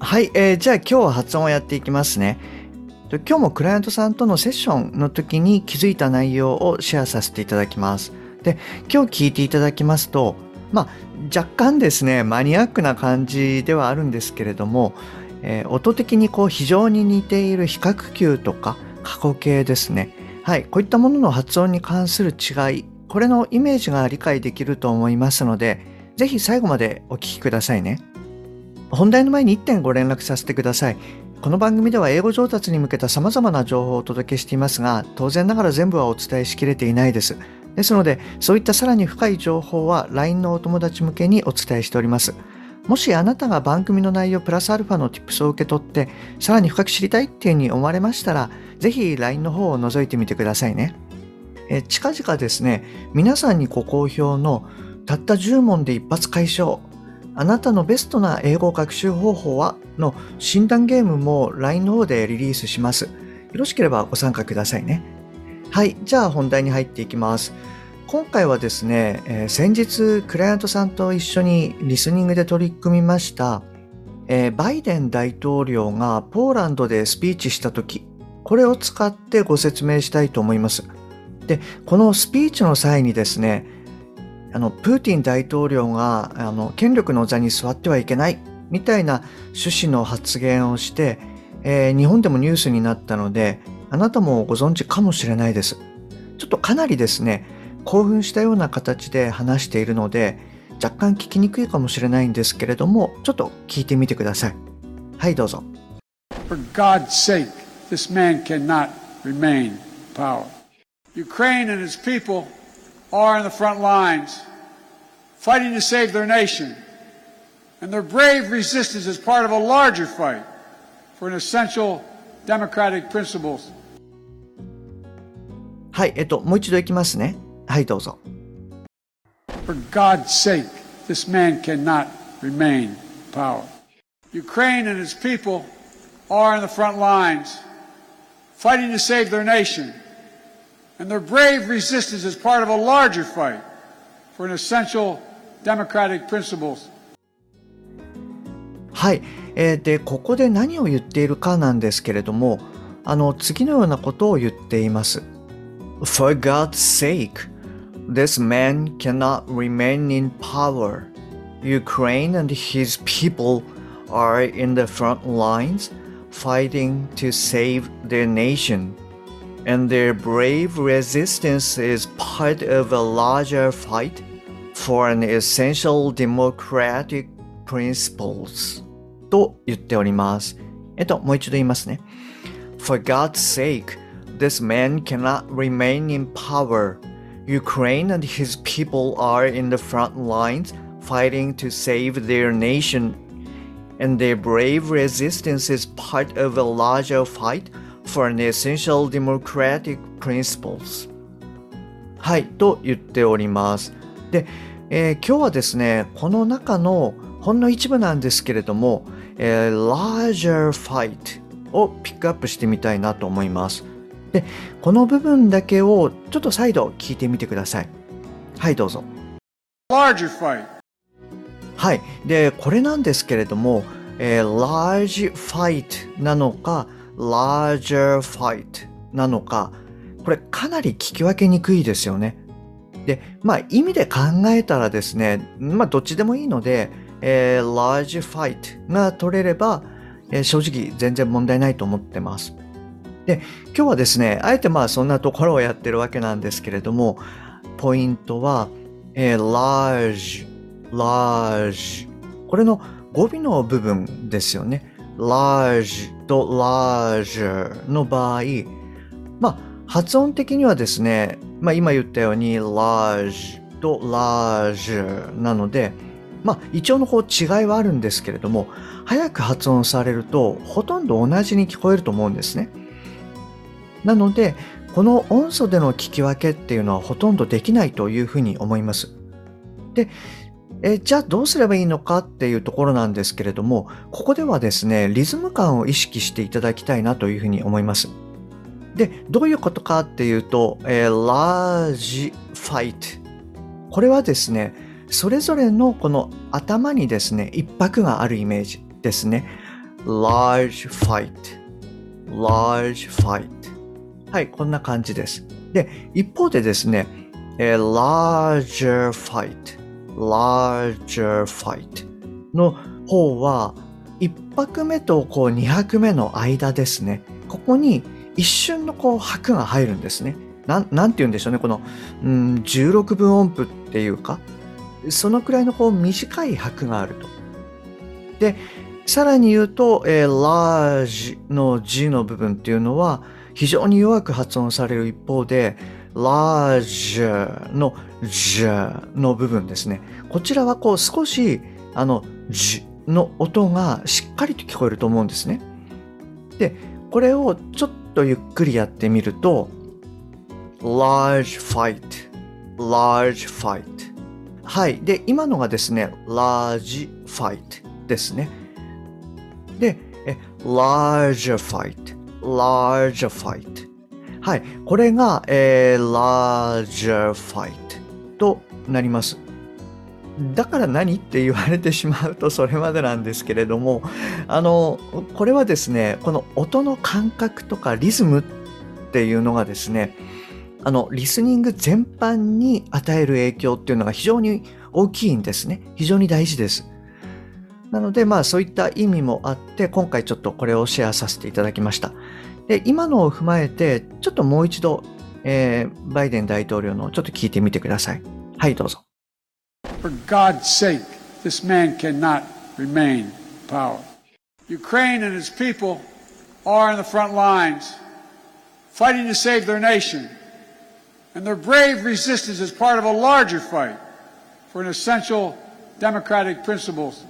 はい、えー、じゃあ今日は発音をやっていきますね。今日もクライアントさんとのセッションの時に気づいた内容をシェアさせていただきます。で今日聞いていただきますとまあ若干ですねマニアックな感じではあるんですけれども、えー、音的にこう非常に似ている比較級とか過去形ですね。はいこういったものの発音に関する違いこれのイメージが理解できると思いますのでぜひ最後までお聞きくださいね。本題の前に1点ご連絡させてください。この番組では英語上達に向けた様々な情報をお届けしていますが当然ながら全部はお伝えしきれていないです。ですのでそういったさらに深い情報は LINE のお友達向けにお伝えしております。もしあなたが番組の内容プラスアルファの Tips を受け取ってさらに深く知りたいっていうふうに思われましたらぜひ LINE の方を覗いてみてくださいね。え近々ですね皆さんにご好評のたった10問で一発解消。あなたのベストな英語学習方法はの診断ゲームも LINE の方でリリースします。よろしければご参加くださいね。はい、じゃあ本題に入っていきます。今回はですね、えー、先日クライアントさんと一緒にリスニングで取り組みました、えー、バイデン大統領がポーランドでスピーチした時、これを使ってご説明したいと思います。で、このスピーチの際にですね、あのプーティン大統領があの権力の座に座ってはいけないみたいな趣旨の発言をして、えー、日本でもニュースになったのであなたもご存知かもしれないです。ちょっとかなりですね興奮したような形で話しているので若干聞きにくいかもしれないんですけれどもちょっと聞いてみてください。はいどうぞ。For God's sake, this man cannot remain power. Ukraine and its people are in the front lines, fighting to save their nation. And their brave resistance is part of a larger fight for an essential democratic principles. はい、えっと、もう一度いきますね。はい、どうぞ。For God's sake, this man cannot remain power. Ukraine and its people are in the front lines, fighting to save their nation. And their brave resistance is part of a larger fight for an essential democratic principles. はい、えー、でここで何を言っているかなんですけれどもあの次のようなことを言っています。For God's sake, this man cannot remain in power. Ukraine and his people are in the front lines fighting to save their nation. and their brave resistance is part of a larger fight for an essential democratic principles と言っております。えっと、もう一度言いますね。For God's sake, this man cannot remain in power. Ukraine and his people are in the front lines fighting to save their nation, and their brave resistance is part of a larger fight for an essential democratic principles はいと言っておりますで、 えー、今日はですねこの中のほんの一部なんですけれども、えー、larger fight をピックアップしてみたいなと思います。でこの部分だけをちょっと再度聞いてみてください。はいどうぞ。Larger fight. はい。でこれなんですけれども、えー、large fight なのか larger fight なのか、これかなり聞き分けにくいですよね。で、まあ意味で考えたらですね、まあどっちでもいいので、えー、large fight が取れれば、えー、正直全然問題ないと思ってます。で、今日はですね、あえてまあそんなところをやってるわけなんですけれども、ポイントは、えー、large, large これの語尾の部分ですよね。large と larger の場合、まあ、発音的にはですね、まあ、今言ったように large と large なので、まあ一応のこう違いはあるんですけれども早く発音されるとほとんど同じに聞こえると思うんですね。なのでこの音素での聞き分けっていうのはほとんどできないというふうに思います。でえじゃあどうすればいいのかっていうところなんですけれどもここではですねリズム感を意識していただきたいなというふうに思います。でどういうことかっていうと、えー、large fight これはですねそれぞれのこの頭にですね一拍があるイメージですね。large fight large fight はいこんな感じです。で一方でですね、えー、larger fight larger fight の方は1拍目とこう2拍目の間ですね。ここに一瞬のこう拍が入るんですねななんて言うんでしょうねこの、うん、16分音符っていうかそのくらいのこう短い拍があるとでさらに言うと、えー、large の字の部分っていうのは非常に弱く発音される一方で large の j の部分ですね。こちらはこう少しあの j の音がしっかりと聞こえると思うんですね。で、これをちょっとゆっくりやってみると large fight, large fight はい。で、今のがですね、large fight ですね。で、large fight, large fight はい。これが、えー、large fight となります。だから何って言われてしまうとそれまでなんですけれども、あの、これはですね、この音の感覚とかリズムっていうのがですね、あの、リスニング全般に与える影響っていうのが非常に大きいんですね。非常に大事です。なので、まあそういった意味もあって、今回ちょっとこれをシェアさせていただきました。で、今のを踏まえて、ちょっともう一度、えー、バイデン大統領のちょっと聞いてみてください。はい、どうぞ。For God's sake, this man cannot remain power. Ukraine and its people are in the front lines, fighting to save their nation. And their brave resistance is part of a larger fight for an essential democratic principles.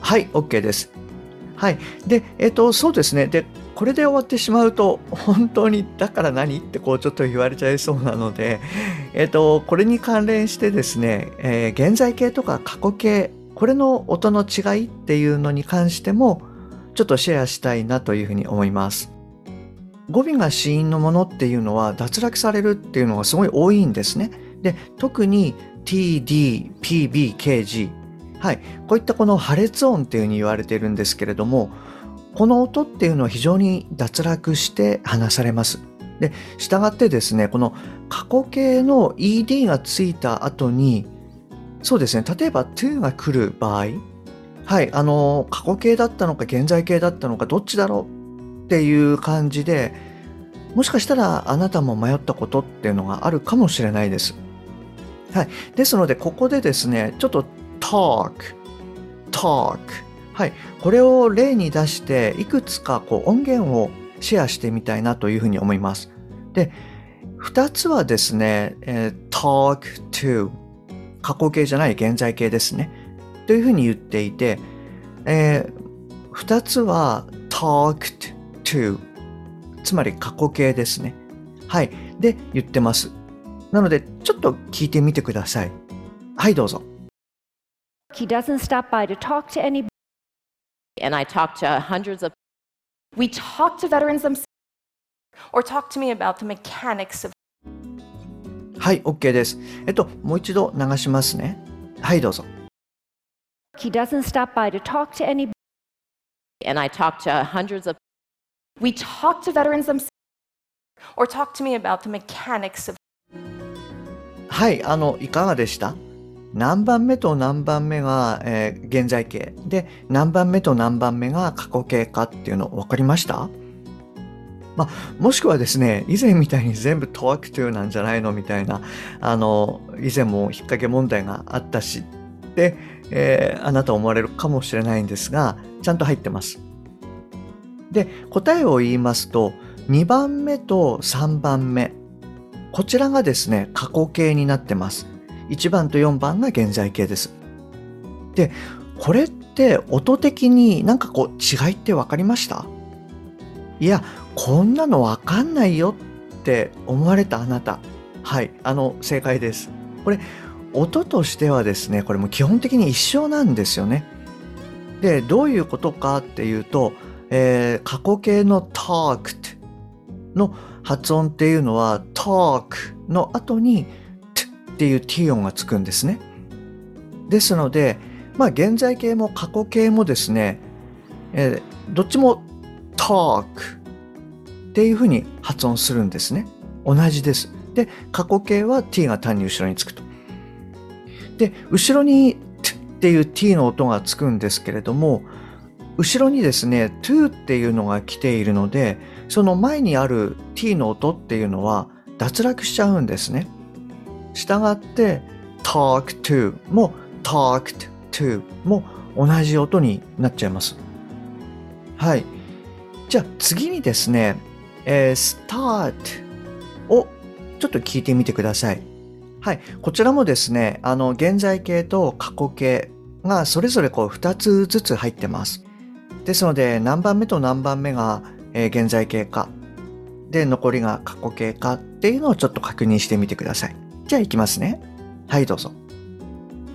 はい、OK です。はい。で、えっ、ー、と、そうですね。で、 これで終わってしまうと、本当にだから何？ってこうちょっと言われちゃいそうなので、えっ、と、これに関連してですね、えー、現在形とか過去形、これの音の違いっていうのに関しても、ちょっとシェアしたいなというふうに思います。語尾が子音のものっていうのは脱落されるっていうのがすごい多いんですね。で、特に TD、PB、KG、はい、こういったこの破裂音っていうふうに言われているんですけれどもこの音っていうのは非常に脱落して話されます。で、従ってですね、この過去形の ed がついた後に、そうですね、例えば to が来る場合、はい、あの、過去形だったのか現在形だったのかどっちだろうっていう感じで、もしかしたらあなたも迷ったことっていうのがあるかもしれないです。はい。ですので、ここでですね、ちょっと talk, talk. はい。これを例に出して、いくつかこう音源をシェアしてみたいなというふうに思います。で、二つはですね、え、talk to 過去形じゃない現在形ですね。というふうに言っていて、えー、二つは talked to つまり過去形ですね。はい。で、言ってます。なので、ちょっと聞いてみてください。はい、どうぞ。He doesn't stop by to talk to anybody. And I talk to hundreds of. We talk to veterans themselves or talk to me about the mechanics of. はい、OK です。えっと、もう一度流しますね。はい、どうぞ。He doesn't stop by to talk to anybody. And I talk to hundreds of. We talk to veterans themselves or talk to me about the mechanics of. はい、あの、いかがでした 何番目と何番目が、えー、現在形で何番目と何番目が過去形かっていうの分かりました？まあ、もしくはですね、以前みたいに全部 talk to なんじゃないのみたいな、あの、以前も引っ掛け問題があったし、で、えー、あなた思われるかもしれないんですが、ちゃんと入ってます。で、答えを言いますと、2番目と3番目、こちらがですね、過去形になってます。1番と4番が現在形です。で、これって音的になんかこう違いって分かりました？いや、こんなの分かんないよって思われたあなた。はい、あの、正解です。これ、音としてはですね、これも基本的に一緒なんですよね。で、どういうことかっていうと、えー、過去形の talked の発音っていうのは talk の後にっていう t 音がつくんですね。ですので、まあ現在形も過去形もですね、えー、どっちも talk っていうふうに発音するんですね。同じです。で、過去形は t が単に後ろにつくと。で、後ろに t っていう t の音がつくんですけれども、後ろにですね、to っていうのが来ているので、その前にある t の音っていうのは脱落しちゃうんですね。したがって、talk to も talked to も同じ音になっちゃいます。はい。じゃあ次にですね、えー、start をちょっと聞いてみてください。はい。こちらもですね、あの、現在形と過去形がそれぞれこう2つずつ入ってます。ですので、何番目と何番目が、え、現在形か、で、残りが過去形かっていうのをちょっと確認してみてください。じゃあ行きますね。はい、どうぞ。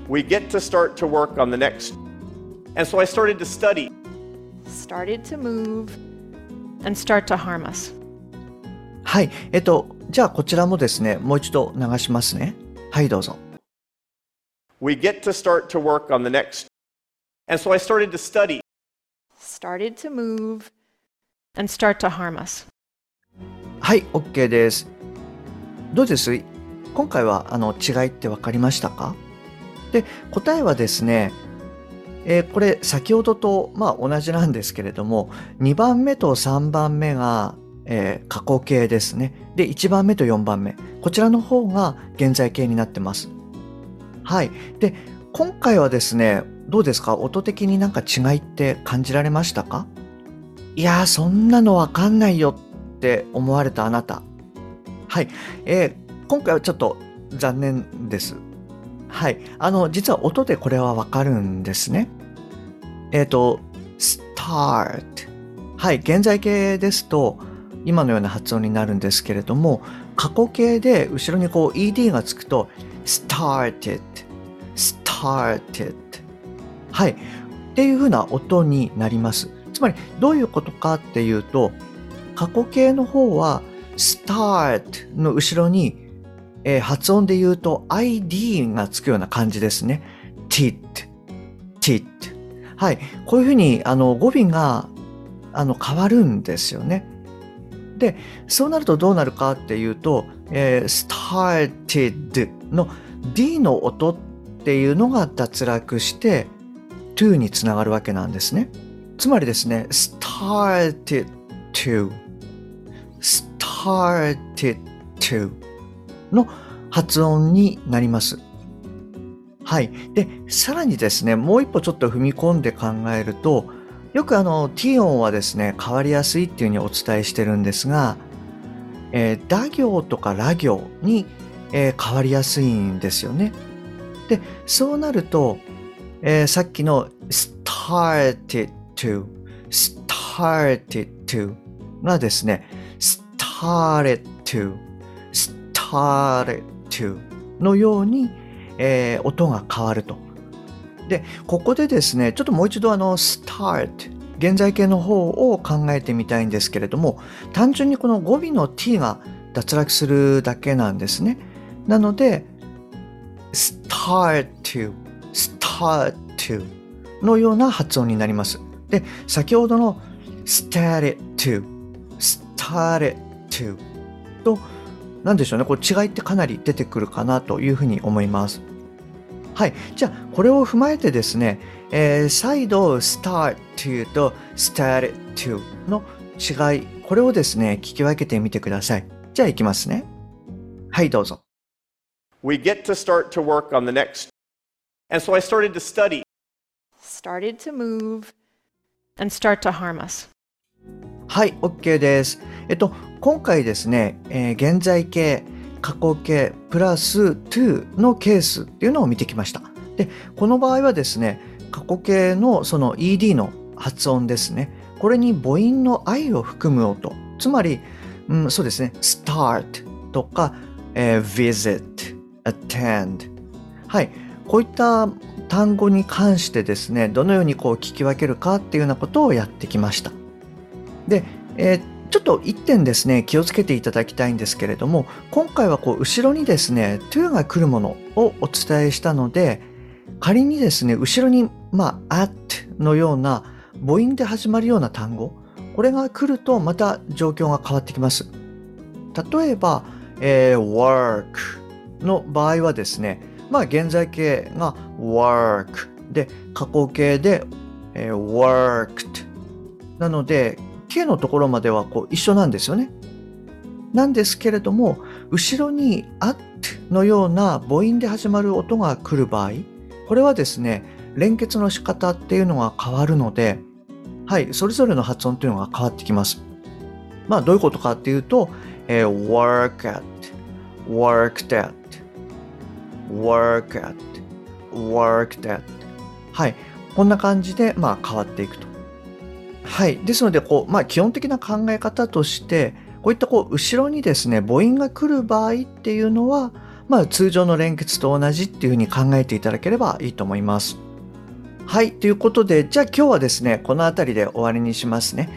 We get to start to work on the next. And so I started to study. Started to move and start to harm us. はい。えっと、じゃあこちらもですね、もう一度流しますね。はい、どうぞ。We get to start to work on the next. And so I started to study. Started to move and start to harm us. はい、OK です。どうです今回はあの違いって分かりましたか？で、答えはですね、えー、これ先ほどとまあ同じなんですけれども、2番目と3番目がえー、過去形ですね。で、1番目と4番目。こちらの方が現在形になってます。はい。で、今回はですね、どうですか？音的になんか違いって感じられましたか？いやー、そんなのわかんないよって思われたあなた。はい。えー、今回はちょっと残念です。はい。あの、実は音でこれはわかるんですね。えっ、ー、と、start。はい。現在形ですと、今のような発音になるんですけれども過去形で後ろにこう ed がつくと started started はいっていう風な音になりますつまりどういうことかっていうと過去形の方は start の後ろに、えー、発音で言うと id がつくような感じですね。tit tit はい。こういうふうにあの語尾があの変わるんですよね。で、そうなるとどうなるかっていうと、えー、started の D の音っていうのが脱落して to につながるわけなんですね。つまりですね、started to started to の発音になります。はい。で、さらにですね、もう一歩ちょっと踏み込んで考えると、よくあの T 音はですね変わりやすいっていうふうにお伝えしてるんですが、えー、打行とかラ行に、えー、変わりやすいんですよね。でそうなると、えー、さっきの started to started to がですね started to started to のように、えー、音が変わると。で、ここでですね、ちょっともう一度あの start、現在形の方を考えてみたいんですけれども、単純にこの語尾の t が脱落するだけなんですね。なので、start to, start to のような発音になります。で、先ほどの started to, started to と、何でしょうね、これ違いってかなり出てくるかなというふうに思います。はい。じゃあ、これを踏まえてですね、えー、再度 start to と start to の違い、これをですね、聞き分けてみてください。じゃあ、いきますね。はい、どうぞ。We get to start to work on the next. And so I started to study. Started to move and start to harm us. はい、OK です。えっと、今回ですね、えー、現在形、過去形プラス to のケースっていうのを見てきました。で、この場合はですね、過去形のその ed の発音ですね。これに母音の i を含む音。つまり、うん、そうですね、start とか、えー、visit, attend。はい。こういった単語に関してですね、どのようにこう聞き分けるかっていうようなことをやってきました。で、えーちょっと一点ですね、気をつけていただきたいんですけれども、今回はこう後ろにですね、to が来るものをお伝えしたので、仮にですね、後ろに、まあ、at のような母音で始まるような単語、これが来るとまた状況が変わってきます。例えば、えー、work の場合はですね、まあ、現在形が work で、過去形で、えー、worked なので、K のところまではこう一緒なんですよね。なんですけれども、後ろに at のような母音で始まる音が来る場合、これはですね、連結の仕方っていうのが変わるので、はい、それぞれの発音というのが変わってきます。まあ、どういうことかっていうと、えー、work at, worked at, work at, worked at はい、こんな感じで、まあ、変わっていくと。はい。ですので、こう、まあ、基本的な考え方として、こういったこう、後ろにですね、母音が来る場合っていうのは、まあ、通常の連結と同じっていうふうに考えていただければいいと思います。はい。ということで、じゃあ今日はですね、この辺りで終わりにしますね。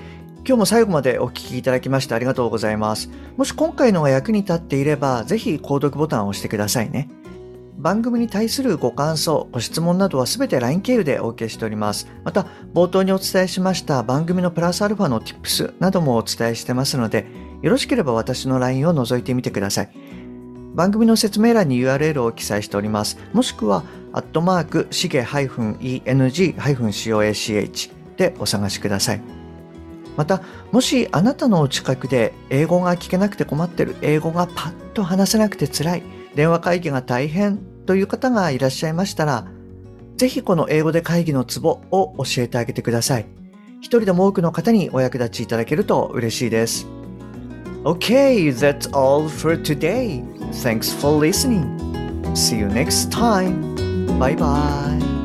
今日も最後までお聞きいただきましてありがとうございます。もし今回のが役に立っていれば、ぜひ購読ボタンを押してくださいね。番組に対するご感想、ご質問などはすべて LINE 経由でお受けしております。また、冒頭にお伝えしました番組のプラスアルファの Tips などもお伝えしてますので、よろしければ私の LINE を覗いてみてください。番組の説明欄に URL を記載しております。もしくは、アットマーク、しげ -eng-coach でお探しください。また、もしあなたのお近くで英語が聞けなくて困ってる、英語がパッと話せなくて辛い、電話会議が大変という方がいらっしゃいましたら、ぜひこの英語で会議のツボを教えてあげてください。一人でも多くの方にお役立ちいただけると嬉しいです。Okay, that's all for today. Thanks for listening. See you next time. Bye bye.